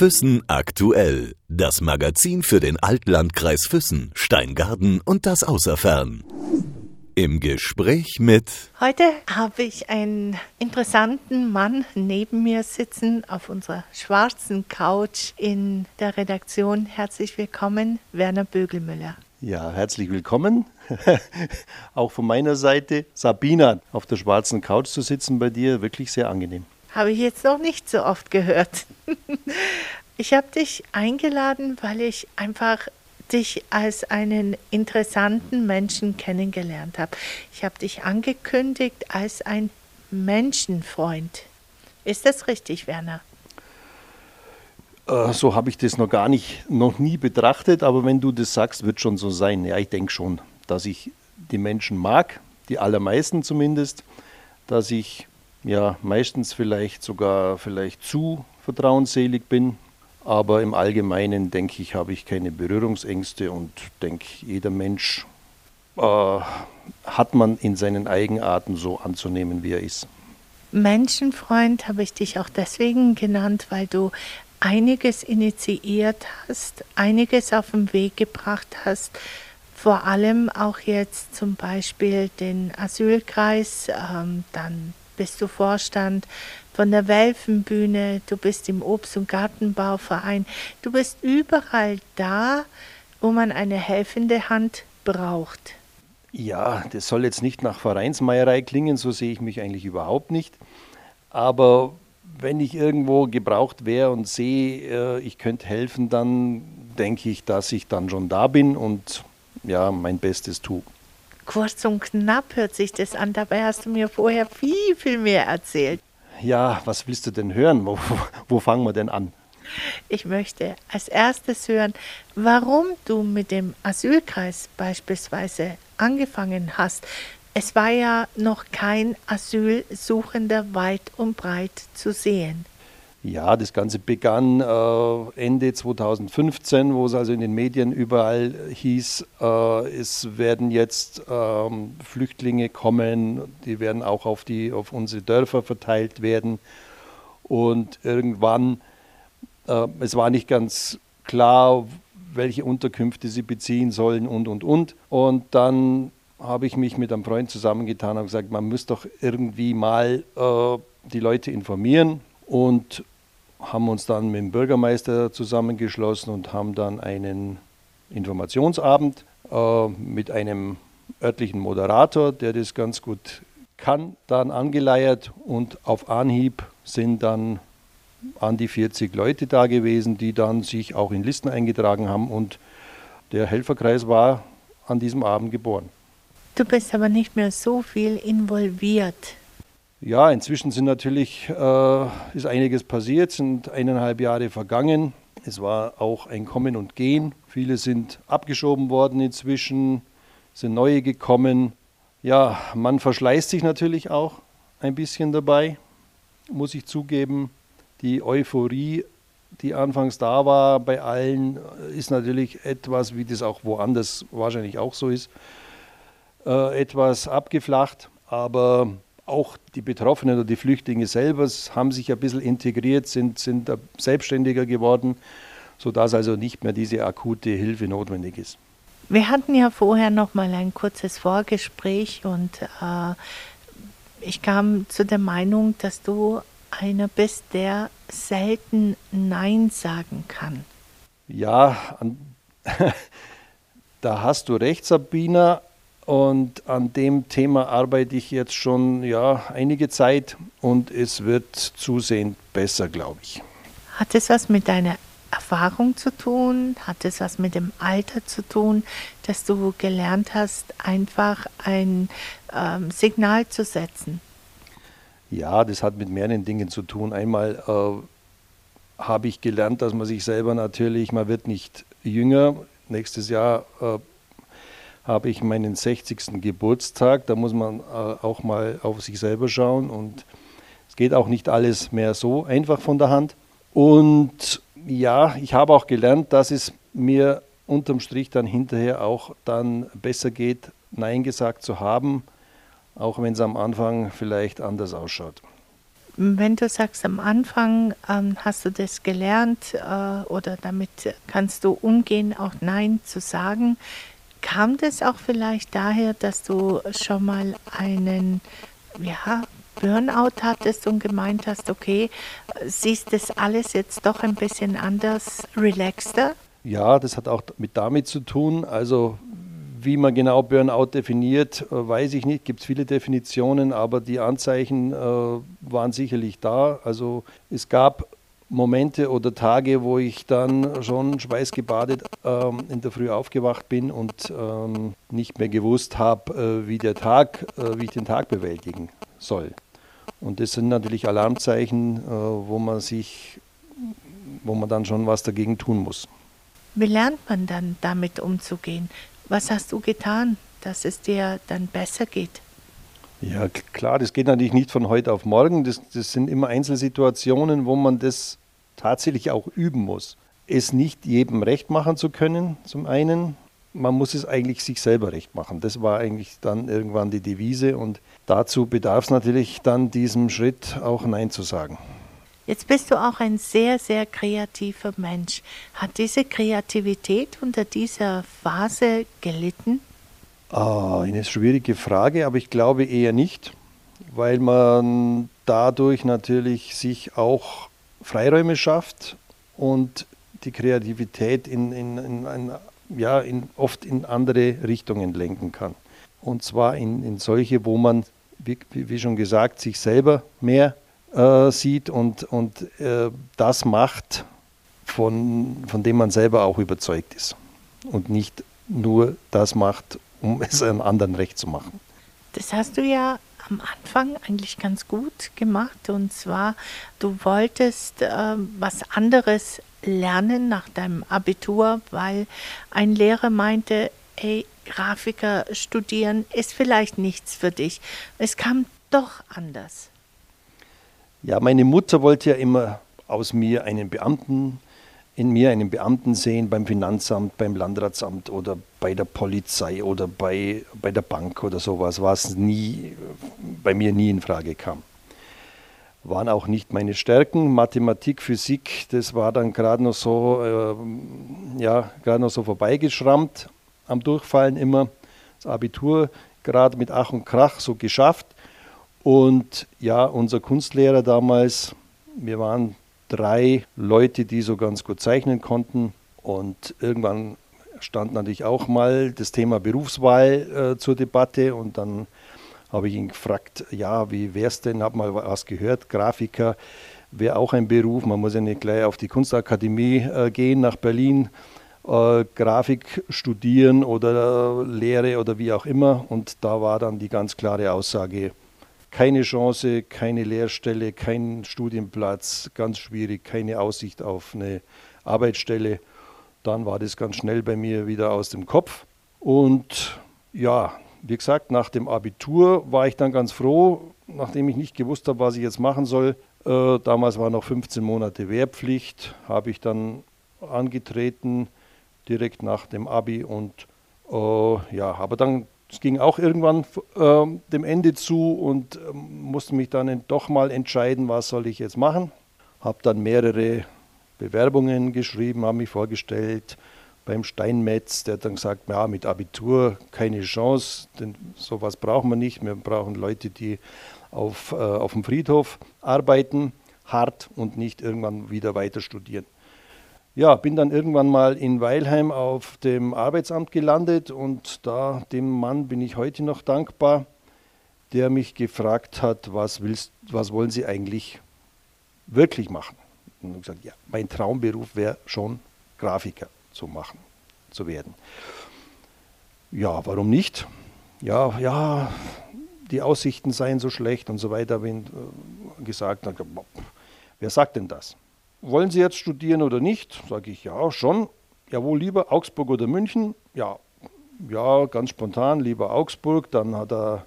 Füssen aktuell. Das Magazin für den Altlandkreis Füssen, Steingarten und das Außerfern. Im Gespräch mit. Heute habe ich einen interessanten Mann neben mir sitzen auf unserer schwarzen Couch in der Redaktion. Herzlich willkommen, Werner Bögelmüller. Ja, herzlich willkommen. Auch von meiner Seite. Sabina, auf der schwarzen Couch zu sitzen bei dir, wirklich sehr angenehm. Habe ich jetzt noch nicht so oft gehört. Ich habe dich eingeladen, weil ich einfach dich als einen interessanten Menschen kennengelernt habe. Ich habe dich angekündigt als ein Menschenfreund. Ist das richtig, Werner? Äh, so habe ich das noch gar nicht, noch nie betrachtet, aber wenn du das sagst, wird schon so sein. Ja, ich denke schon, dass ich die Menschen mag, die allermeisten zumindest, dass ich ja meistens vielleicht sogar vielleicht zu vertrauensselig bin, aber im Allgemeinen denke ich, habe ich keine Berührungsängste und denke, jeder Mensch äh, hat man in seinen Eigenarten so anzunehmen, wie er ist. Menschenfreund habe ich dich auch deswegen genannt, weil du einiges initiiert hast, einiges auf den Weg gebracht hast, vor allem auch jetzt zum Beispiel den Asylkreis, ähm, dann bist du Vorstand von der Welfenbühne, du bist im Obst- und Gartenbauverein, du bist überall da, wo man eine helfende Hand braucht. Ja, das soll jetzt nicht nach Vereinsmeierei klingen, so sehe ich mich eigentlich überhaupt nicht. Aber wenn ich irgendwo gebraucht wäre und sehe, äh, ich könnte helfen, dann denke ich, dass ich dann schon da bin und ja, mein Bestes tue. Kurz und knapp hört sich das an, dabei hast du mir vorher viel, viel mehr erzählt. Ja, was willst du denn hören? Wo, wo fangen wir denn an? Ich möchte als erstes hören, warum du mit dem Asylkreis beispielsweise angefangen hast. Es war ja noch kein Asylsuchender weit und breit zu sehen. Ja, das Ganze begann äh, Ende 2015, wo es also in den Medien überall hieß, äh, es werden jetzt ähm, Flüchtlinge kommen, die werden auch auf, die, auf unsere Dörfer verteilt werden. Und irgendwann, äh, es war nicht ganz klar, welche Unterkünfte sie beziehen sollen und, und, und. Und dann habe ich mich mit einem Freund zusammengetan und gesagt, man muss doch irgendwie mal äh, die Leute informieren und haben uns dann mit dem Bürgermeister zusammengeschlossen und haben dann einen Informationsabend äh, mit einem örtlichen Moderator, der das ganz gut kann, dann angeleiert und auf Anhieb sind dann an die 40 Leute da gewesen, die dann sich auch in Listen eingetragen haben und der Helferkreis war an diesem Abend geboren. Du bist aber nicht mehr so viel involviert ja, inzwischen sind natürlich, äh, ist einiges passiert, sind eineinhalb Jahre vergangen. Es war auch ein Kommen und Gehen. Viele sind abgeschoben worden inzwischen, sind neue gekommen. Ja, man verschleißt sich natürlich auch ein bisschen dabei, muss ich zugeben. Die Euphorie, die anfangs da war bei allen, ist natürlich etwas, wie das auch woanders wahrscheinlich auch so ist, äh, etwas abgeflacht. Aber auch die Betroffenen oder die Flüchtlinge selber haben sich ein bisschen integriert, sind, sind selbstständiger geworden, sodass also nicht mehr diese akute Hilfe notwendig ist. Wir hatten ja vorher noch mal ein kurzes Vorgespräch und äh, ich kam zu der Meinung, dass du einer bist, der selten Nein sagen kann. Ja, an, da hast du recht, Sabina. Und an dem Thema arbeite ich jetzt schon ja, einige Zeit und es wird zusehend besser, glaube ich. Hat es was mit deiner Erfahrung zu tun? Hat es was mit dem Alter zu tun, dass du gelernt hast, einfach ein ähm, Signal zu setzen? Ja, das hat mit mehreren Dingen zu tun. Einmal äh, habe ich gelernt, dass man sich selber natürlich, man wird nicht jünger. Nächstes Jahr äh, habe ich meinen 60. Geburtstag. Da muss man äh, auch mal auf sich selber schauen und es geht auch nicht alles mehr so einfach von der Hand. Und ja, ich habe auch gelernt, dass es mir unterm Strich dann hinterher auch dann besser geht, Nein gesagt zu haben, auch wenn es am Anfang vielleicht anders ausschaut. Wenn du sagst, am Anfang ähm, hast du das gelernt äh, oder damit kannst du umgehen, auch Nein zu sagen, kam das auch vielleicht daher, dass du schon mal einen ja, Burnout hattest und gemeint hast, okay, siehst das alles jetzt doch ein bisschen anders, relaxter? Ja, das hat auch mit damit zu tun. Also wie man genau Burnout definiert, äh, weiß ich nicht. Gibt es viele Definitionen, aber die Anzeichen äh, waren sicherlich da. Also es gab Momente oder Tage, wo ich dann schon schweißgebadet ähm, in der Früh aufgewacht bin und ähm, nicht mehr gewusst habe, äh, wie der Tag, äh, wie ich den Tag bewältigen soll. Und das sind natürlich Alarmzeichen, äh, wo man sich, wo man dann schon was dagegen tun muss. Wie lernt man dann damit umzugehen? Was hast du getan, dass es dir dann besser geht? Ja, klar, das geht natürlich nicht von heute auf morgen. Das, das sind immer Einzelsituationen, wo man das tatsächlich auch üben muss. Es nicht jedem recht machen zu können, zum einen. Man muss es eigentlich sich selber recht machen. Das war eigentlich dann irgendwann die Devise und dazu bedarf es natürlich dann diesem Schritt auch Nein zu sagen. Jetzt bist du auch ein sehr, sehr kreativer Mensch. Hat diese Kreativität unter dieser Phase gelitten? Ah, eine schwierige Frage, aber ich glaube eher nicht, weil man dadurch natürlich sich auch Freiräume schafft und die Kreativität in, in, in, in ja, oft in andere Richtungen lenken kann. Und zwar in, in solche, wo man, wie, wie schon gesagt, sich selber mehr äh, sieht und, und äh, das macht, von, von dem man selber auch überzeugt ist. Und nicht nur das macht, um es einem anderen recht zu machen. Das hast du ja am Anfang eigentlich ganz gut gemacht. Und zwar, du wolltest äh, was anderes lernen nach deinem Abitur, weil ein Lehrer meinte, ey, Grafiker studieren ist vielleicht nichts für dich. Es kam doch anders. Ja, meine Mutter wollte ja immer aus mir einen Beamten, in mir einen Beamten sehen beim Finanzamt, beim Landratsamt oder bei der Polizei oder bei, bei der Bank oder sowas, was nie, bei mir nie in Frage kam. Waren auch nicht meine Stärken. Mathematik, Physik, das war dann gerade noch so, äh, ja, gerade noch so vorbeigeschrammt am Durchfallen immer. Das Abitur gerade mit Ach und Krach so geschafft. Und ja, unser Kunstlehrer damals, wir waren drei Leute, die so ganz gut zeichnen konnten. Und irgendwann stand natürlich auch mal das Thema Berufswahl äh, zur Debatte. Und dann habe ich ihn gefragt, ja, wie wäre es denn? Habe mal was gehört, Grafiker wäre auch ein Beruf. Man muss ja nicht gleich auf die Kunstakademie äh, gehen nach Berlin. Äh, Grafik studieren oder Lehre oder wie auch immer. Und da war dann die ganz klare Aussage, keine Chance, keine Lehrstelle, kein Studienplatz, ganz schwierig, keine Aussicht auf eine Arbeitsstelle. Dann war das ganz schnell bei mir wieder aus dem Kopf. Und ja, wie gesagt, nach dem Abitur war ich dann ganz froh, nachdem ich nicht gewusst habe, was ich jetzt machen soll. Äh, damals war noch 15 Monate Wehrpflicht, habe ich dann angetreten, direkt nach dem Abi. Und äh, ja, aber dann es ging auch irgendwann äh, dem Ende zu und äh, musste mich dann doch mal entscheiden, was soll ich jetzt machen. Habe dann mehrere Bewerbungen geschrieben, habe mich vorgestellt beim Steinmetz, der dann gesagt, ja, mit Abitur keine Chance, denn sowas brauchen wir nicht. Wir brauchen Leute, die auf, äh, auf dem Friedhof arbeiten, hart und nicht irgendwann wieder weiter studieren. Ja, bin dann irgendwann mal in Weilheim auf dem Arbeitsamt gelandet und da dem Mann bin ich heute noch dankbar, der mich gefragt hat, was, willst, was wollen Sie eigentlich wirklich machen? Und ich gesagt, ja, mein Traumberuf wäre schon Grafiker zu machen, zu werden. Ja, warum nicht? Ja, ja, die Aussichten seien so schlecht und so weiter, ich äh, gesagt. Wer sagt denn das? Wollen Sie jetzt studieren oder nicht? Sage ich, ja, schon. Ja, wo lieber, Augsburg oder München? Ja, ja, ganz spontan, lieber Augsburg. Dann hat er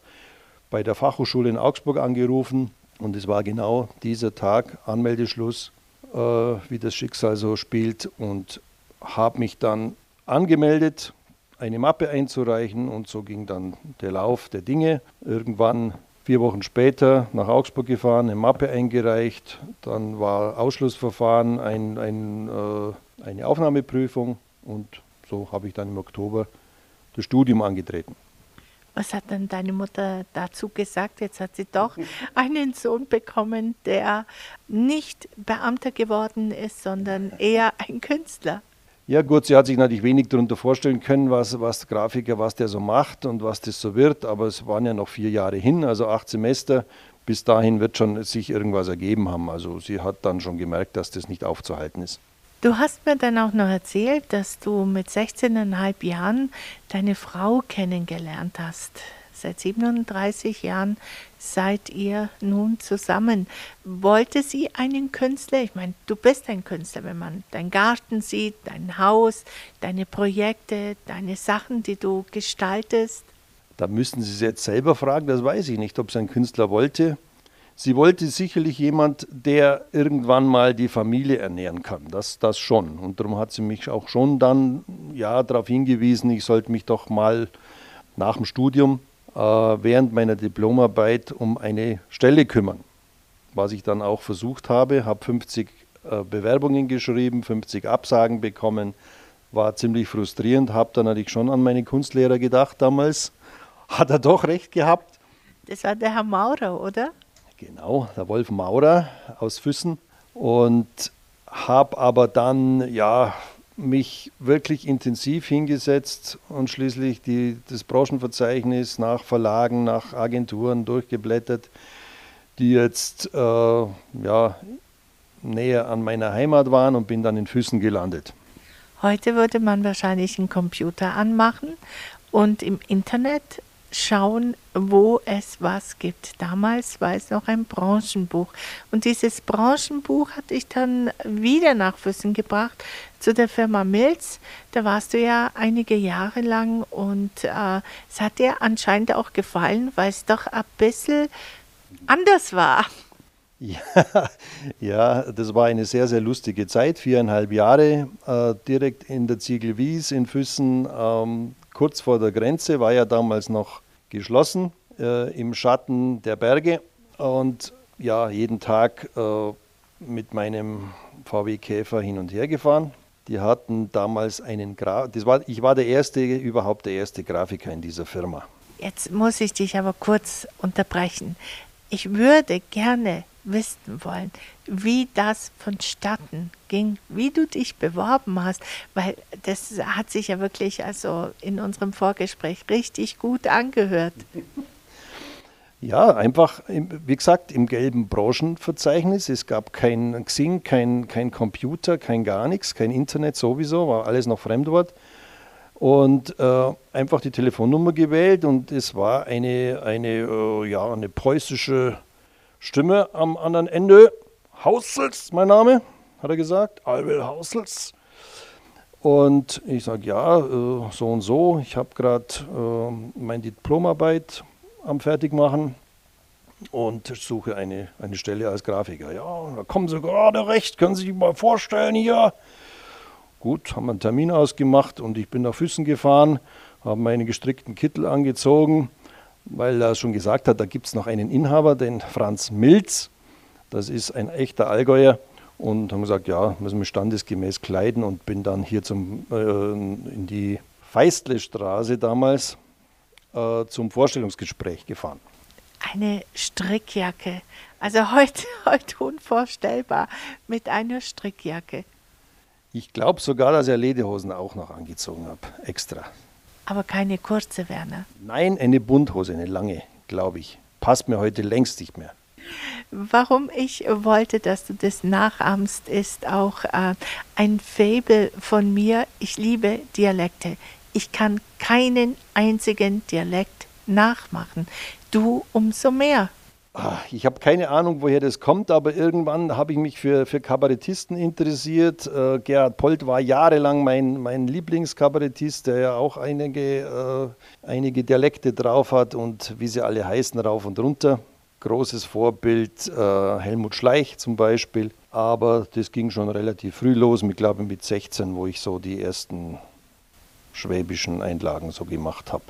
bei der Fachhochschule in Augsburg angerufen und es war genau dieser Tag, Anmeldeschluss, äh, wie das Schicksal so spielt und habe mich dann angemeldet, eine Mappe einzureichen und so ging dann der Lauf der Dinge. Irgendwann Vier Wochen später nach Augsburg gefahren, eine Mappe eingereicht, dann war Ausschlussverfahren, ein, ein, äh, eine Aufnahmeprüfung und so habe ich dann im Oktober das Studium angetreten. Was hat dann deine Mutter dazu gesagt? Jetzt hat sie doch einen Sohn bekommen, der nicht Beamter geworden ist, sondern eher ein Künstler. Ja gut, sie hat sich natürlich wenig darunter vorstellen können, was, was Grafiker, was der so macht und was das so wird, aber es waren ja noch vier Jahre hin, also acht Semester. Bis dahin wird schon sich irgendwas ergeben haben. Also sie hat dann schon gemerkt, dass das nicht aufzuhalten ist. Du hast mir dann auch noch erzählt, dass du mit 16,5 Jahren deine Frau kennengelernt hast. Seit 37 Jahren seid ihr nun zusammen. Wollte sie einen Künstler? Ich meine, du bist ein Künstler, wenn man deinen Garten sieht, dein Haus, deine Projekte, deine Sachen, die du gestaltest. Da müssten Sie sie jetzt selber fragen, das weiß ich nicht, ob sie einen Künstler wollte. Sie wollte sicherlich jemand, der irgendwann mal die Familie ernähren kann. Das, das schon. Und darum hat sie mich auch schon dann ja, darauf hingewiesen, ich sollte mich doch mal nach dem Studium während meiner Diplomarbeit um eine Stelle kümmern. Was ich dann auch versucht habe, habe 50 äh, Bewerbungen geschrieben, 50 Absagen bekommen, war ziemlich frustrierend, habe dann natürlich schon an meine Kunstlehrer gedacht damals. Hat er doch recht gehabt. Das war der Herr Maurer, oder? Genau, der Wolf Maurer aus Füssen. Und habe aber dann ja mich wirklich intensiv hingesetzt und schließlich die, das Branchenverzeichnis nach Verlagen, nach Agenturen durchgeblättert, die jetzt äh, ja, näher an meiner Heimat waren und bin dann in Füssen gelandet. Heute würde man wahrscheinlich einen Computer anmachen und im Internet schauen, wo es was gibt. Damals war es noch ein Branchenbuch. Und dieses Branchenbuch hatte ich dann wieder nach Füssen gebracht zu der Firma Mills. Da warst du ja einige Jahre lang und äh, es hat dir anscheinend auch gefallen, weil es doch ein bisschen anders war. Ja, ja, das war eine sehr, sehr lustige Zeit, viereinhalb Jahre äh, direkt in der Ziegelwies in Füssen. Ähm, kurz vor der Grenze, war ja damals noch geschlossen äh, im Schatten der Berge und ja, jeden Tag äh, mit meinem VW Käfer hin und her gefahren. Die hatten damals einen Gra das war, ich war der erste, überhaupt der erste Grafiker in dieser Firma. Jetzt muss ich dich aber kurz unterbrechen. Ich würde gerne wissen wollen, wie das vonstatten ging, wie du dich beworben hast, weil das hat sich ja wirklich also in unserem Vorgespräch richtig gut angehört. Ja, einfach, wie gesagt, im gelben Branchenverzeichnis. Es gab kein Xing, kein, kein Computer, kein gar nichts, kein Internet sowieso, war alles noch Fremdwort. Und äh, einfach die Telefonnummer gewählt und es war eine, eine, äh, ja, eine preußische Stimme am anderen Ende. Hausels, mein Name, hat er gesagt. Alwil Hausels. Und ich sage, ja, äh, so und so. Ich habe gerade äh, meine Diplomarbeit am Fertigmachen und suche eine, eine Stelle als Grafiker. Ja, da kommen Sie gerade recht, können Sie sich mal vorstellen hier. Gut, haben einen Termin ausgemacht und ich bin nach Füssen gefahren, habe meine gestrickten Kittel angezogen weil er schon gesagt hat, da gibt es noch einen Inhaber, den Franz Milz. Das ist ein echter Allgäuer. Und haben gesagt, ja, müssen wir standesgemäß kleiden und bin dann hier zum, äh, in die Feistlestraße damals äh, zum Vorstellungsgespräch gefahren. Eine Strickjacke. Also heute, heute unvorstellbar mit einer Strickjacke. Ich glaube sogar, dass er Lederhosen auch noch angezogen habe, extra. Aber keine kurze, Werner. Nein, eine Bunthose, eine lange, glaube ich. Passt mir heute längst nicht mehr. Warum ich wollte, dass du das nachahmst, ist auch äh, ein Fabel von mir. Ich liebe Dialekte. Ich kann keinen einzigen Dialekt nachmachen. Du umso mehr. Ah, ich habe keine Ahnung, woher das kommt, aber irgendwann habe ich mich für, für Kabarettisten interessiert. Äh, Gerhard Polt war jahrelang mein, mein Lieblingskabarettist, der ja auch einige, äh, einige Dialekte drauf hat und wie sie alle heißen, rauf und runter. Großes Vorbild äh, Helmut Schleich zum Beispiel. Aber das ging schon relativ früh los, ich glaube mit 16, wo ich so die ersten schwäbischen Einlagen so gemacht habe.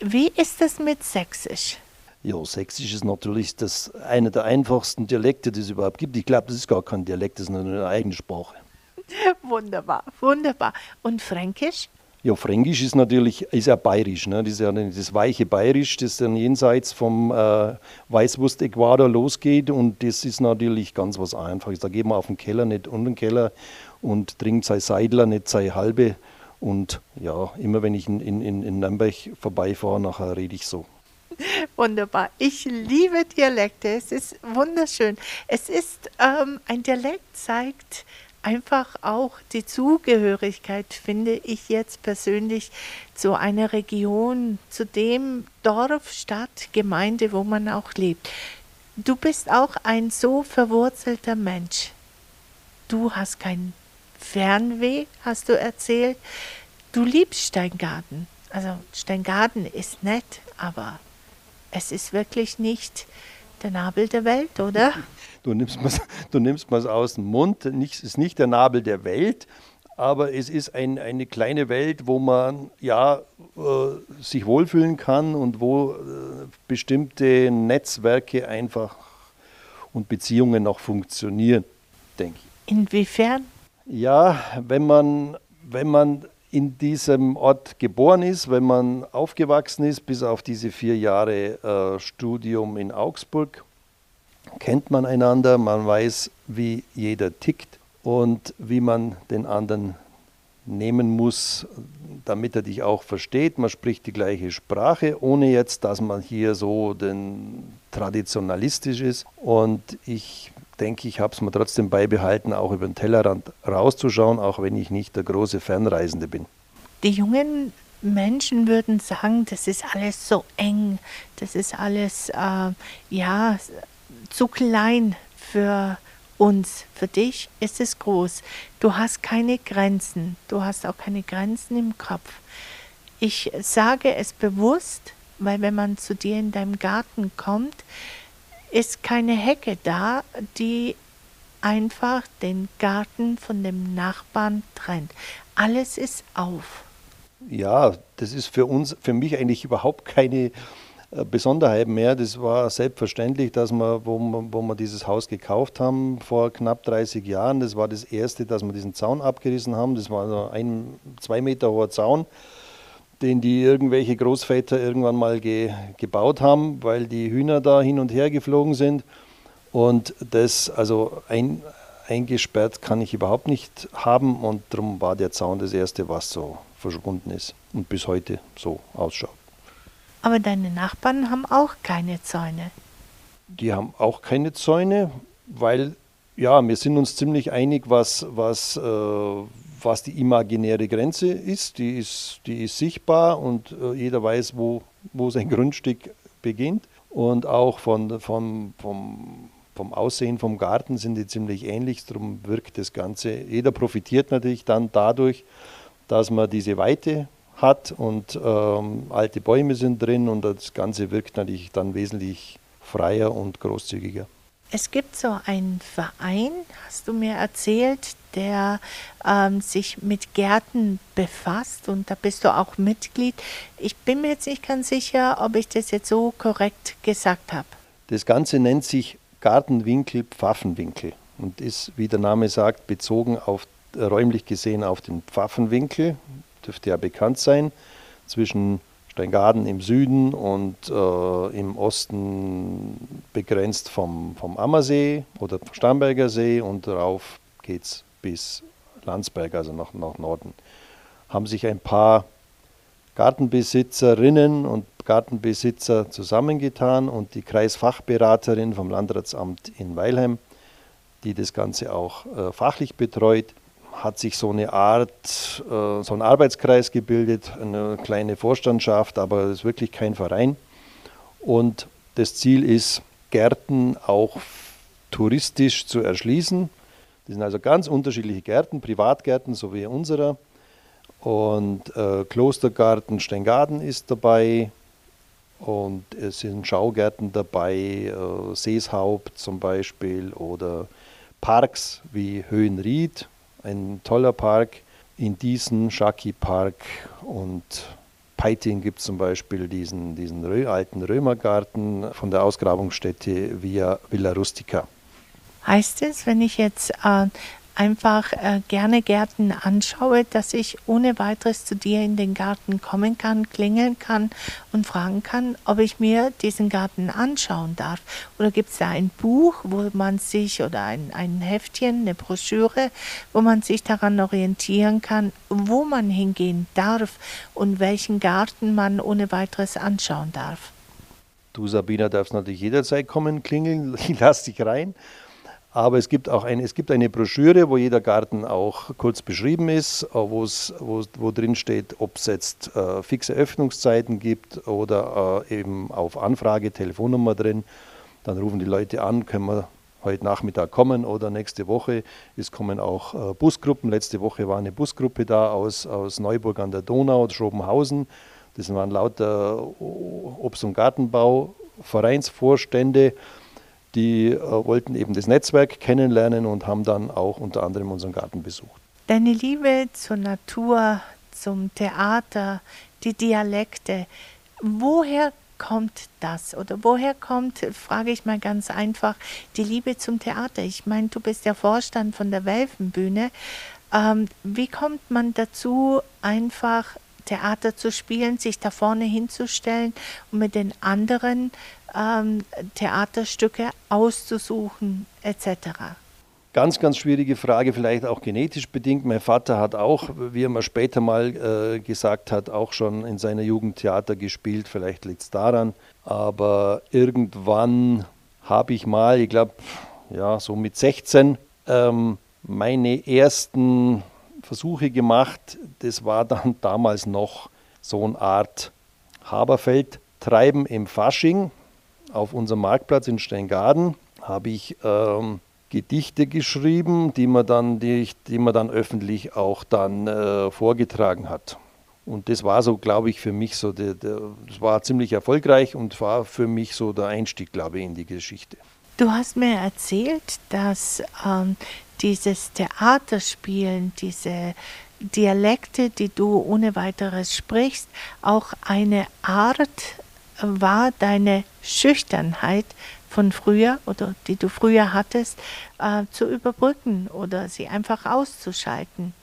Wie ist es mit Sächsisch? Ja, Sächsisch ist natürlich das einer der einfachsten Dialekte, die es überhaupt gibt. Ich glaube, das ist gar kein Dialekt, das ist eine eigene Sprache. Wunderbar, wunderbar. Und Fränkisch? Ja, Fränkisch ist natürlich ist ja bayerisch. Ne? Das ist ja das weiche Bayerisch, das dann jenseits vom äh, Weißwurst-Äquator losgeht. Und das ist natürlich ganz was Einfaches. Da geht man auf den Keller, nicht unter den Keller und trinkt sein Seidler, nicht sein halbe. Und ja, immer wenn ich in, in, in Nürnberg vorbeifahre, nachher rede ich so. Wunderbar. Ich liebe Dialekte. Es ist wunderschön. Es ist ähm, ein Dialekt zeigt einfach auch die Zugehörigkeit, finde ich jetzt persönlich, zu einer Region, zu dem Dorf, Stadt, Gemeinde, wo man auch lebt. Du bist auch ein so verwurzelter Mensch. Du hast kein Fernweh, hast du erzählt. Du liebst Steingarten. Also Steingarten ist nett, aber es ist wirklich nicht der Nabel der Welt, oder? Du nimmst es du nimmst aus dem Mund. Es ist nicht der Nabel der Welt, aber es ist ein, eine kleine Welt, wo man ja äh, sich wohlfühlen kann und wo äh, bestimmte Netzwerke einfach und Beziehungen noch funktionieren, denke ich. Inwiefern? Ja, wenn man, wenn man in diesem Ort geboren ist, wenn man aufgewachsen ist, bis auf diese vier Jahre äh, Studium in Augsburg, kennt man einander, man weiß, wie jeder tickt und wie man den anderen nehmen muss, damit er dich auch versteht. Man spricht die gleiche Sprache, ohne jetzt, dass man hier so den traditionalistisch ist. Und ich denke, ich habe es mir trotzdem beibehalten, auch über den Tellerrand rauszuschauen, auch wenn ich nicht der große Fernreisende bin. Die jungen Menschen würden sagen, das ist alles so eng, das ist alles äh, ja zu klein für uns. Für dich ist es groß. Du hast keine Grenzen. Du hast auch keine Grenzen im Kopf. Ich sage es bewusst, weil wenn man zu dir in deinem Garten kommt, ist keine Hecke da, die einfach den Garten von dem Nachbarn trennt. Alles ist auf. Ja, das ist für uns, für mich eigentlich überhaupt keine äh, Besonderheit mehr. Das war selbstverständlich, dass wir, wo wir, wo wir dieses Haus gekauft haben vor knapp 30 Jahren, das war das erste, dass wir diesen Zaun abgerissen haben. Das war ein zwei Meter hoher Zaun den die irgendwelche Großväter irgendwann mal ge, gebaut haben, weil die Hühner da hin und her geflogen sind. Und das, also ein, eingesperrt kann ich überhaupt nicht haben und darum war der Zaun das erste, was so verschwunden ist und bis heute so ausschaut. Aber deine Nachbarn haben auch keine Zäune. Die haben auch keine Zäune, weil ja, wir sind uns ziemlich einig, was, was, äh, was die imaginäre Grenze ist. Die ist, die ist sichtbar und äh, jeder weiß, wo, wo sein Grundstück beginnt. Und auch von, von, vom, vom Aussehen vom Garten sind die ziemlich ähnlich. Darum wirkt das Ganze. Jeder profitiert natürlich dann dadurch, dass man diese Weite hat und ähm, alte Bäume sind drin und das Ganze wirkt natürlich dann wesentlich freier und großzügiger. Es gibt so einen Verein, hast du mir erzählt, der ähm, sich mit Gärten befasst und da bist du auch Mitglied. Ich bin mir jetzt nicht ganz sicher, ob ich das jetzt so korrekt gesagt habe. Das Ganze nennt sich Gartenwinkel Pfaffenwinkel und ist, wie der Name sagt, bezogen auf räumlich gesehen auf den Pfaffenwinkel, dürfte ja bekannt sein, zwischen Steingaden im Süden und äh, im Osten begrenzt vom, vom Ammersee oder Starnberger See und darauf geht es bis Landsberg, also nach, nach Norden. Haben sich ein paar Gartenbesitzerinnen und Gartenbesitzer zusammengetan und die Kreisfachberaterin vom Landratsamt in Weilheim, die das Ganze auch äh, fachlich betreut, hat sich so eine Art, äh, so ein Arbeitskreis gebildet, eine kleine Vorstandschaft, aber es ist wirklich kein Verein. Und das Ziel ist, Gärten auch touristisch zu erschließen. Das sind also ganz unterschiedliche Gärten, Privatgärten, so wie unserer. Und äh, Klostergarten Steingaden ist dabei. Und es sind Schaugärten dabei, äh, Seeshaupt zum Beispiel oder Parks wie Höhenried, ein toller Park in diesem Schaki Park und Peiting gibt es zum Beispiel diesen, diesen alten Römergarten von der Ausgrabungsstätte Via Villa Rustica. Heißt es, wenn ich jetzt äh, einfach äh, gerne Gärten anschaue, dass ich ohne weiteres zu dir in den Garten kommen kann, klingeln kann und fragen kann, ob ich mir diesen Garten anschauen darf. Oder gibt es da ein Buch, wo man sich oder ein, ein Heftchen, eine Broschüre, wo man sich daran orientieren kann, wo man hingehen darf und welchen Garten man ohne weiteres anschauen darf. Du, Sabina, darfst natürlich jederzeit kommen, klingeln, lass dich rein. Aber es gibt auch eine, es gibt eine Broschüre, wo jeder Garten auch kurz beschrieben ist, äh, wo's, wo drin steht, ob es jetzt äh, fixe Öffnungszeiten gibt oder äh, eben auf Anfrage Telefonnummer drin. Dann rufen die Leute an, können wir heute Nachmittag kommen oder nächste Woche. Es kommen auch äh, Busgruppen. Letzte Woche war eine Busgruppe da aus, aus Neuburg an der Donau, Schrobenhausen. Das waren lauter Obst- und Gartenbau, Vereinsvorstände die äh, wollten eben das Netzwerk kennenlernen und haben dann auch unter anderem unseren Garten besucht. Deine Liebe zur Natur, zum Theater, die Dialekte, woher kommt das? Oder woher kommt, frage ich mal ganz einfach, die Liebe zum Theater? Ich meine, du bist der Vorstand von der Welfenbühne. Ähm, wie kommt man dazu, einfach Theater zu spielen, sich da vorne hinzustellen und mit den anderen ähm, Theaterstücke auszusuchen etc.? Ganz, ganz schwierige Frage, vielleicht auch genetisch bedingt. Mein Vater hat auch, wie er mal später mal äh, gesagt hat, auch schon in seiner Jugend Theater gespielt. Vielleicht liegt es daran. Aber irgendwann habe ich mal, ich glaube, ja, so mit 16, ähm, meine ersten Versuche gemacht. Das war dann damals noch so eine Art Haberfeldtreiben im Fasching auf unserem Marktplatz in Steingaden habe ich ähm, Gedichte geschrieben, die man dann, die, die man dann öffentlich auch dann äh, vorgetragen hat. Und das war so, glaube ich, für mich so, der, der, das war ziemlich erfolgreich und war für mich so der Einstieg, glaube ich, in die Geschichte. Du hast mir erzählt, dass ähm, dieses Theaterspielen, diese Dialekte, die du ohne weiteres sprichst, auch eine Art war deine Schüchternheit von früher oder die du früher hattest, äh, zu überbrücken oder sie einfach auszuschalten.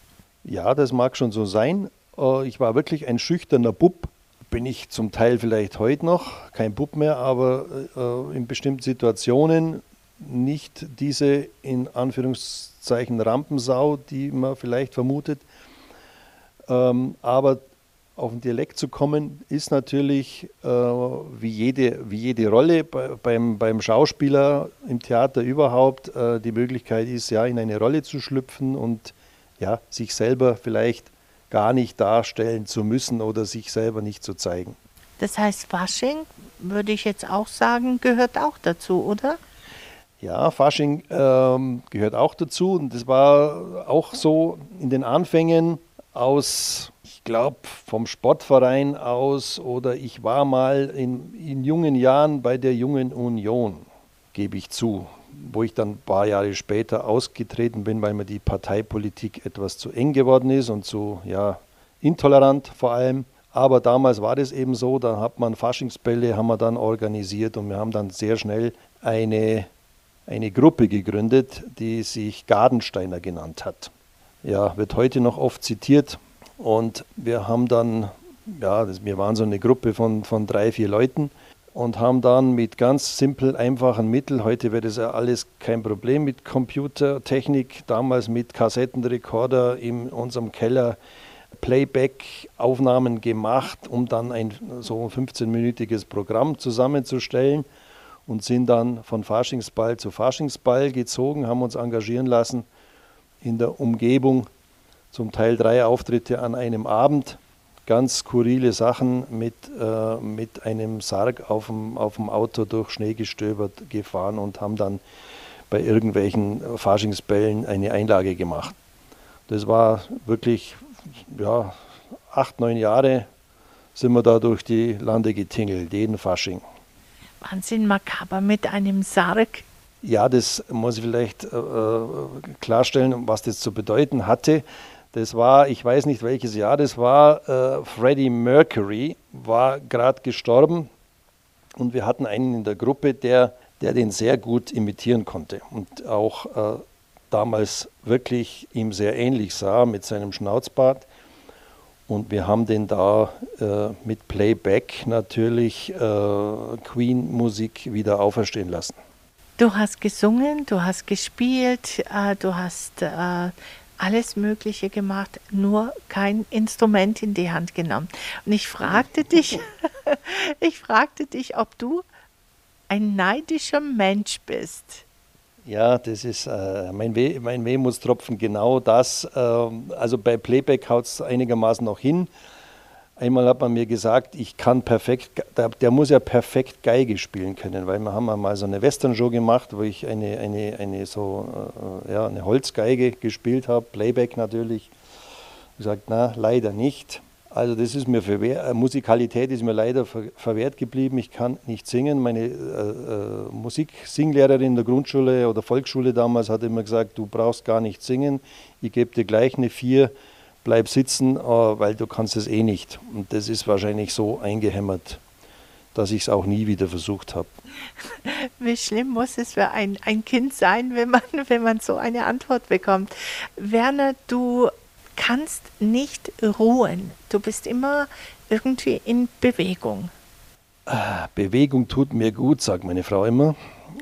Ja, das mag schon so sein. Äh, ich war wirklich ein schüchterner Bub. Bin ich zum Teil vielleicht heute noch, kein Bub mehr, aber äh, in bestimmten Situationen nicht diese in Anführungszeichen Rampensau, die man vielleicht vermutet. Ähm, aber auf den Dialekt zu kommen, ist natürlich äh, wie, jede, wie jede Rolle bei, beim, beim Schauspieler im Theater überhaupt äh, die Möglichkeit ist, ja, in eine Rolle zu schlüpfen und ja, sich selber vielleicht gar nicht darstellen zu müssen oder sich selber nicht zu zeigen. Das heißt, Fasching, würde ich jetzt auch sagen, gehört auch dazu, oder? Ja, Fasching ähm, gehört auch dazu und das war auch so in den Anfängen aus glaube, vom Sportverein aus oder ich war mal in, in jungen Jahren bei der Jungen Union, gebe ich zu, wo ich dann ein paar Jahre später ausgetreten bin, weil mir die Parteipolitik etwas zu eng geworden ist und zu ja, intolerant vor allem. Aber damals war das eben so, da hat man Faschingsbälle, haben wir dann organisiert und wir haben dann sehr schnell eine, eine Gruppe gegründet, die sich Gardensteiner genannt hat. Ja, wird heute noch oft zitiert, und wir haben dann, ja, das, wir waren so eine Gruppe von, von drei, vier Leuten und haben dann mit ganz simpel, einfachen Mitteln, heute wäre das ja alles kein Problem mit Computertechnik, damals mit Kassettenrekorder in unserem Keller Playback-Aufnahmen gemacht, um dann ein so 15-minütiges Programm zusammenzustellen und sind dann von Faschingsball zu Faschingsball gezogen, haben uns engagieren lassen in der Umgebung zum Teil drei Auftritte an einem Abend, ganz skurrile Sachen mit, äh, mit einem Sarg auf dem, auf dem Auto durch Schnee gestöbert gefahren und haben dann bei irgendwelchen Faschingsbällen eine Einlage gemacht. Das war wirklich, ja, acht, neun Jahre sind wir da durch die Lande getingelt, jeden Fasching. Wahnsinn makaber mit einem Sarg. Ja, das muss ich vielleicht äh, äh klarstellen, was das zu bedeuten hatte. Das war, ich weiß nicht welches Jahr das war, äh, Freddie Mercury war gerade gestorben und wir hatten einen in der Gruppe, der, der den sehr gut imitieren konnte und auch äh, damals wirklich ihm sehr ähnlich sah mit seinem Schnauzbart. Und wir haben den da äh, mit Playback natürlich äh, Queen-Musik wieder auferstehen lassen. Du hast gesungen, du hast gespielt, äh, du hast äh, alles Mögliche gemacht, nur kein Instrument in die Hand genommen. Und ich fragte dich, ich fragte dich, ob du ein neidischer Mensch bist. Ja, das ist äh, mein, We mein Wehmutstropfen genau das. Ähm, also bei Playback haut es einigermaßen noch hin. Einmal hat man mir gesagt, ich kann perfekt, der, der, muss ja perfekt Geige spielen können, weil wir haben mal so eine Western-Show gemacht, wo ich eine, eine, eine, so, äh, ja, eine Holzgeige gespielt habe, Playback natürlich. Ich gesagt, na, leider nicht. Also das ist mir verwehrt, äh, Musikalität ist mir leider ver verwehrt geblieben. Ich kann nicht singen. Meine äh, äh, Musiksingslehrerin in der Grundschule oder Volksschule damals hat immer gesagt, du brauchst gar nicht singen. Ich gebe dir gleich eine vier, bleib sitzen, äh, weil du kannst es eh nicht. Und das ist wahrscheinlich so eingehämmert, dass ich es auch nie wieder versucht habe. Wie schlimm muss es für ein, ein Kind sein, wenn man, wenn man so eine Antwort bekommt? Werner, du kannst nicht ruhen. Du bist immer irgendwie in Bewegung. Ah, Bewegung tut mir gut, sagt meine Frau immer.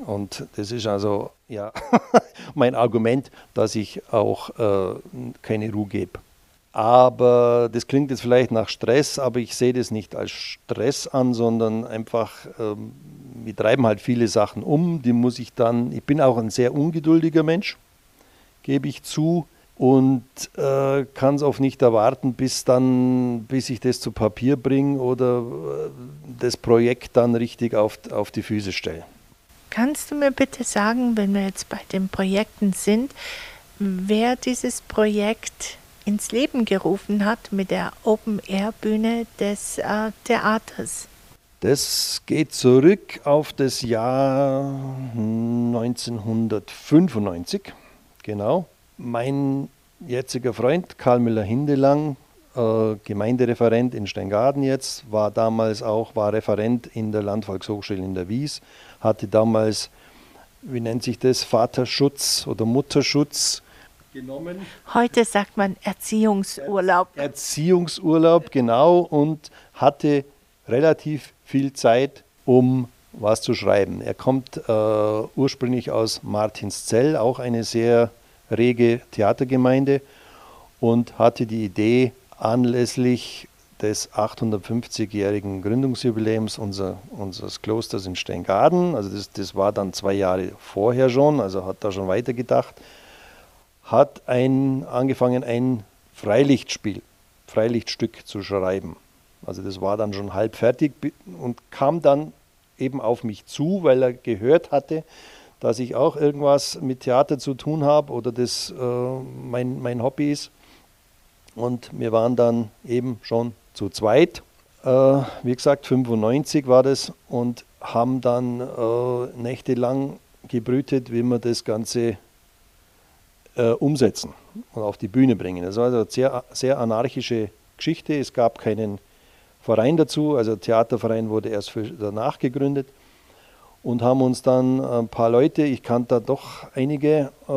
Und das ist also ja mein Argument, dass ich auch äh, keine Ruhe gebe. Aber das klingt jetzt vielleicht nach Stress, aber ich sehe das nicht als Stress an, sondern einfach, ähm, wir treiben halt viele Sachen um, die muss ich dann, ich bin auch ein sehr ungeduldiger Mensch, gebe ich zu und äh, kann es auch nicht erwarten, bis dann, bis ich das zu Papier bringe oder äh, das Projekt dann richtig auf, auf die Füße stelle. Kannst du mir bitte sagen, wenn wir jetzt bei den Projekten sind, wer dieses Projekt ins Leben gerufen hat mit der Open-Air-Bühne des äh, Theaters? Das geht zurück auf das Jahr 1995, genau. Mein jetziger Freund Karl Müller-Hindelang, äh, Gemeindereferent in Steingaden jetzt, war damals auch war Referent in der Landvolkshochschule in der Wies, hatte damals, wie nennt sich das, Vaterschutz oder Mutterschutz genommen. Heute sagt man Erziehungsurlaub. Erziehungsurlaub, genau, und hatte relativ viel Zeit, um was zu schreiben. Er kommt äh, ursprünglich aus Martinszell, auch eine sehr rege Theatergemeinde und hatte die Idee, anlässlich des 850-jährigen Gründungsjubiläums unser, unseres Klosters in Steingaden, also das, das war dann zwei Jahre vorher schon, also hat da schon weitergedacht, hat ein, angefangen, ein Freilichtspiel, Freilichtstück zu schreiben. Also das war dann schon halb fertig und kam dann eben auf mich zu, weil er gehört hatte, dass ich auch irgendwas mit Theater zu tun habe oder das äh, mein, mein Hobby ist. Und wir waren dann eben schon zu zweit. Äh, wie gesagt, 95 war das und haben dann äh, nächtelang gebrütet, wie wir das Ganze äh, umsetzen und auf die Bühne bringen. Das war also eine sehr, sehr anarchische Geschichte. Es gab keinen Verein dazu, also der Theaterverein wurde erst für, danach gegründet und haben uns dann ein paar Leute, ich kannte da doch einige, äh,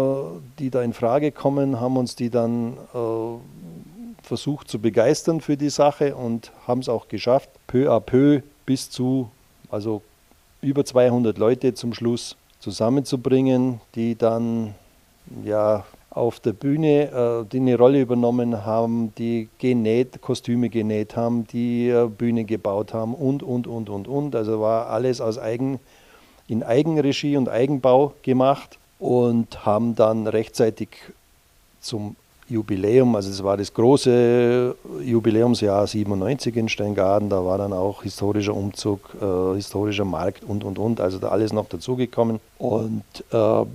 die da in Frage kommen, haben uns die dann äh, versucht zu begeistern für die Sache und haben es auch geschafft, peu à peu bis zu, also über 200 Leute zum Schluss zusammenzubringen, die dann ja auf der Bühne äh, die eine Rolle übernommen haben, die genäht, Kostüme genäht haben, die äh, Bühne gebaut haben und, und, und, und, und. Also war alles aus eigen in Eigenregie und Eigenbau gemacht und haben dann rechtzeitig zum Jubiläum, also es war das große Jubiläumsjahr 97 in Steingaden, da war dann auch historischer Umzug, äh, historischer Markt und und und, also da alles noch dazugekommen. Und äh,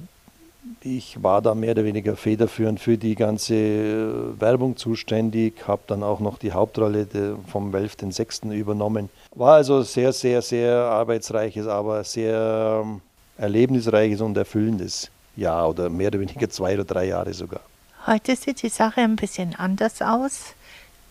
ich war da mehr oder weniger federführend für die ganze Werbung zuständig, habe dann auch noch die Hauptrolle vom 11.06. übernommen. War also sehr, sehr, sehr arbeitsreiches, aber sehr ähm, erlebnisreiches und erfüllendes Jahr oder mehr oder weniger zwei oder drei Jahre sogar. Heute sieht die Sache ein bisschen anders aus.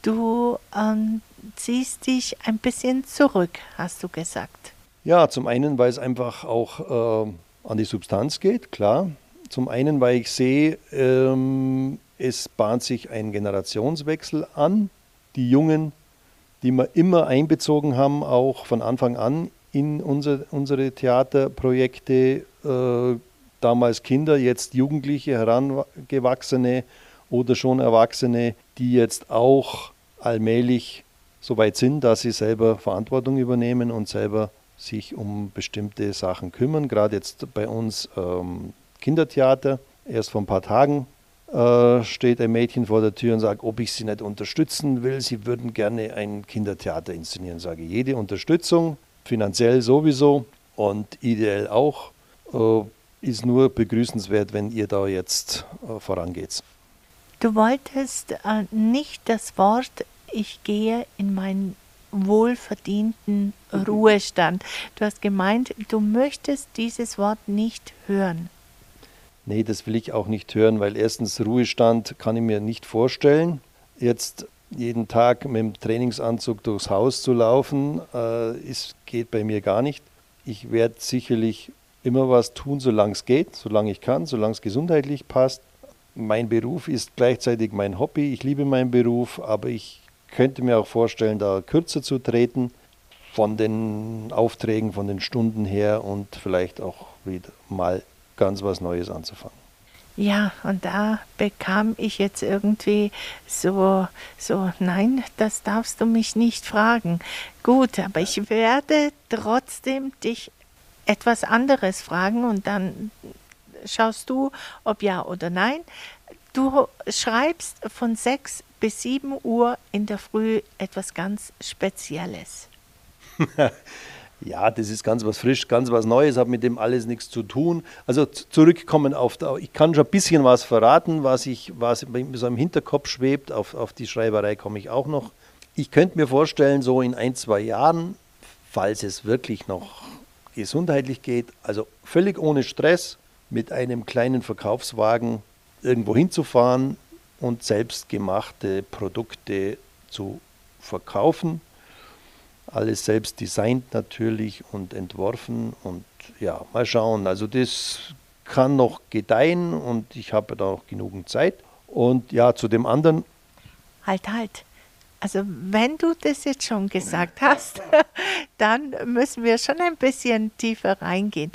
Du ähm, ziehst dich ein bisschen zurück, hast du gesagt. Ja, zum einen, weil es einfach auch äh, an die Substanz geht, klar. Zum einen, weil ich sehe, ähm, es bahnt sich ein Generationswechsel an. Die Jungen, die wir immer einbezogen haben, auch von Anfang an in unser, unsere Theaterprojekte, äh, damals Kinder, jetzt Jugendliche, Herangewachsene oder schon Erwachsene, die jetzt auch allmählich so weit sind, dass sie selber Verantwortung übernehmen und selber sich um bestimmte Sachen kümmern. Gerade jetzt bei uns ähm, Kindertheater. Erst vor ein paar Tagen äh, steht ein Mädchen vor der Tür und sagt, ob ich sie nicht unterstützen will. Sie würden gerne ein Kindertheater inszenieren. Sage jede Unterstützung, finanziell sowieso und ideell auch, äh, ist nur begrüßenswert, wenn ihr da jetzt äh, vorangeht. Du wolltest äh, nicht das Wort ich gehe in meinen wohlverdienten mhm. Ruhestand. Du hast gemeint, du möchtest dieses Wort nicht hören. Nee, das will ich auch nicht hören, weil erstens Ruhestand kann ich mir nicht vorstellen. Jetzt jeden Tag mit dem Trainingsanzug durchs Haus zu laufen, äh, ist, geht bei mir gar nicht. Ich werde sicherlich immer was tun, solange es geht, solange ich kann, solange es gesundheitlich passt. Mein Beruf ist gleichzeitig mein Hobby. Ich liebe meinen Beruf, aber ich könnte mir auch vorstellen, da kürzer zu treten von den Aufträgen, von den Stunden her und vielleicht auch wieder mal ganz was Neues anzufangen. Ja, und da bekam ich jetzt irgendwie so, so, nein, das darfst du mich nicht fragen. Gut, aber ich werde trotzdem dich etwas anderes fragen und dann schaust du, ob ja oder nein. Du schreibst von 6 bis 7 Uhr in der Früh etwas ganz Spezielles. ja, das ist ganz was frisch, ganz was Neues, hat mit dem alles nichts zu tun. Also zurückkommen auf, ich kann schon ein bisschen was verraten, was, ich, was so im Hinterkopf schwebt, auf, auf die Schreiberei komme ich auch noch. Ich könnte mir vorstellen, so in ein, zwei Jahren, falls es wirklich noch gesundheitlich geht, also völlig ohne Stress, mit einem kleinen Verkaufswagen irgendwo hinzufahren und selbstgemachte Produkte zu verkaufen. Alles selbst designt natürlich und entworfen und ja, mal schauen. Also das kann noch gedeihen und ich habe da auch genügend Zeit. Und ja, zu dem anderen. Halt, halt. Also wenn du das jetzt schon gesagt hast, dann müssen wir schon ein bisschen tiefer reingehen,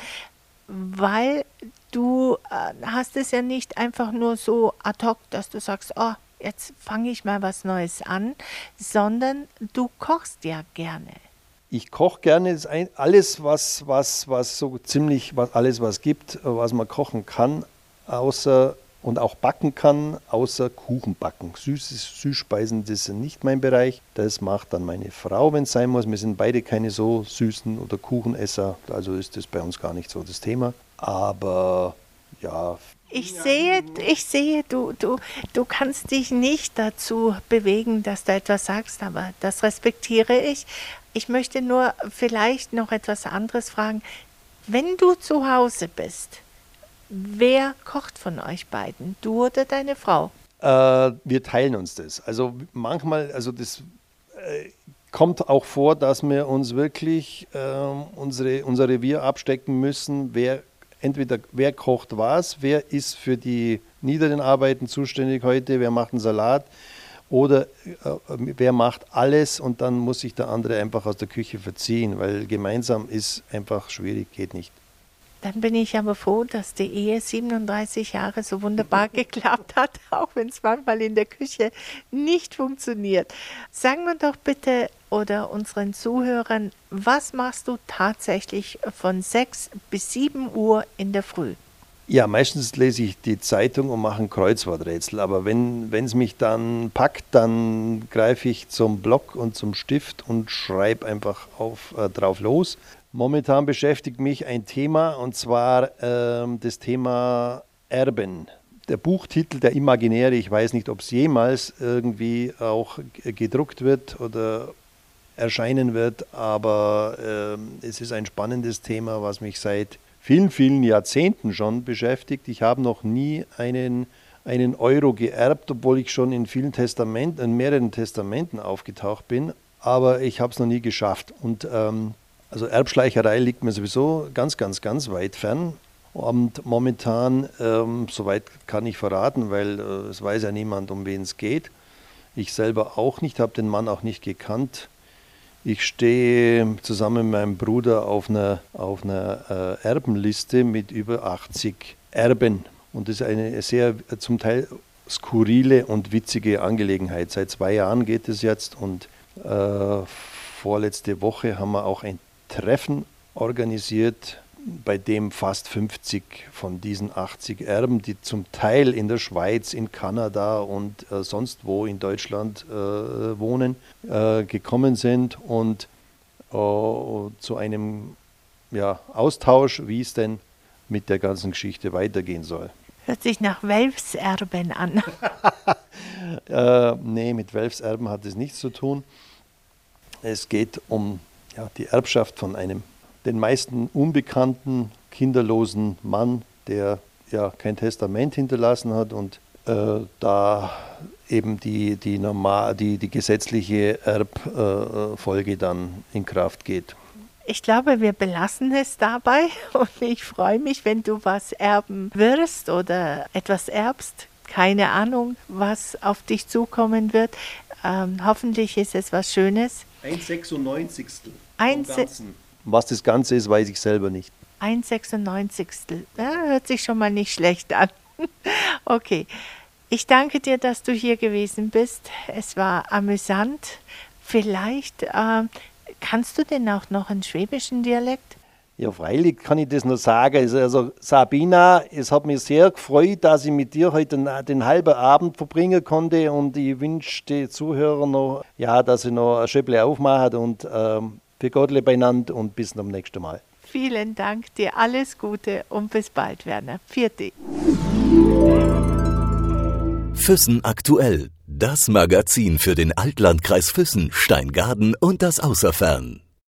weil du äh, hast es ja nicht einfach nur so ad hoc, dass du sagst, oh, jetzt fange ich mal was Neues an, sondern du kochst ja gerne. Ich koche gerne alles, was, was, was so ziemlich, was, alles, was gibt, was man kochen kann, außer und auch backen kann, außer Kuchen backen. Süßes, Süßspeisen, das sind nicht mein Bereich. Das macht dann meine Frau, wenn es sein muss. Wir sind beide keine so süßen oder Kuchenesser, also ist das bei uns gar nicht so das Thema. Aber ja. Ich sehe, ich sehe, du, du, du kannst dich nicht dazu bewegen, dass du etwas sagst, aber das respektiere ich. Ich möchte nur vielleicht noch etwas anderes fragen. Wenn du zu Hause bist, wer kocht von euch beiden? Du oder deine Frau? Äh, wir teilen uns das. Also manchmal, also das äh, kommt auch vor, dass wir uns wirklich äh, unsere, unser Revier abstecken müssen, wer entweder wer kocht was, wer ist für die niederen Arbeiten zuständig heute, wer macht einen Salat oder äh, wer macht alles und dann muss sich der andere einfach aus der Küche verziehen, weil gemeinsam ist einfach schwierig, geht nicht. Dann bin ich aber froh, dass die Ehe 37 Jahre so wunderbar geklappt hat, auch wenn es manchmal in der Küche nicht funktioniert. Sagen wir doch bitte oder unseren Zuhörern, was machst du tatsächlich von 6 bis 7 Uhr in der Früh? Ja, meistens lese ich die Zeitung und mache ein Kreuzworträtsel. Aber wenn es mich dann packt, dann greife ich zum Block und zum Stift und schreibe einfach auf, äh, drauf los. Momentan beschäftigt mich ein Thema und zwar ähm, das Thema Erben. Der Buchtitel Der Imaginäre, ich weiß nicht, ob es jemals irgendwie auch gedruckt wird oder erscheinen wird, aber äh, es ist ein spannendes Thema, was mich seit vielen, vielen Jahrzehnten schon beschäftigt. Ich habe noch nie einen einen Euro geerbt, obwohl ich schon in vielen Testamenten, in mehreren Testamenten aufgetaucht bin, aber ich habe es noch nie geschafft. Und ähm, also Erbschleicherei liegt mir sowieso ganz, ganz, ganz weit fern. Und momentan, ähm, soweit kann ich verraten, weil äh, es weiß ja niemand, um wen es geht. Ich selber auch nicht, habe den Mann auch nicht gekannt. Ich stehe zusammen mit meinem Bruder auf einer, auf einer äh, Erbenliste mit über 80 Erben. Und das ist eine sehr zum Teil skurrile und witzige Angelegenheit. Seit zwei Jahren geht es jetzt und äh, vorletzte Woche haben wir auch ein Treffen organisiert, bei dem fast 50 von diesen 80 Erben, die zum Teil in der Schweiz, in Kanada und äh, sonst wo in Deutschland äh, wohnen, äh, gekommen sind und äh, zu einem ja, Austausch, wie es denn mit der ganzen Geschichte weitergehen soll. Hört sich nach Welfserben an. äh, nee, mit Welfserben hat es nichts zu tun. Es geht um ja, die Erbschaft von einem den meisten unbekannten, kinderlosen Mann, der ja kein Testament hinterlassen hat und äh, da eben die, die, normal, die, die gesetzliche Erbfolge äh, dann in Kraft geht. Ich glaube, wir belassen es dabei und ich freue mich, wenn du was erben wirst oder etwas erbst. Keine Ahnung, was auf dich zukommen wird. Ähm, hoffentlich ist es was Schönes. Ein 96. Was das Ganze ist, weiß ich selber nicht. Ein 96. Ja, hört sich schon mal nicht schlecht an. okay. Ich danke dir, dass du hier gewesen bist. Es war amüsant. Vielleicht äh, kannst du denn auch noch einen schwäbischen Dialekt? Ja, freilich kann ich das nur sagen. Also, also Sabina, es hat mich sehr gefreut, dass ich mit dir heute den, den halben Abend verbringen konnte und ich wünsche den Zuhörern noch, ja, dass sie noch ein Schöpple aufmachen und ähm, für Gottle beieinander und bis zum nächsten Mal. Vielen Dank, dir alles Gute und bis bald, Werner. Vierte. Füssen aktuell. Das Magazin für den Altlandkreis Füssen, Steingaden und das Außerfern.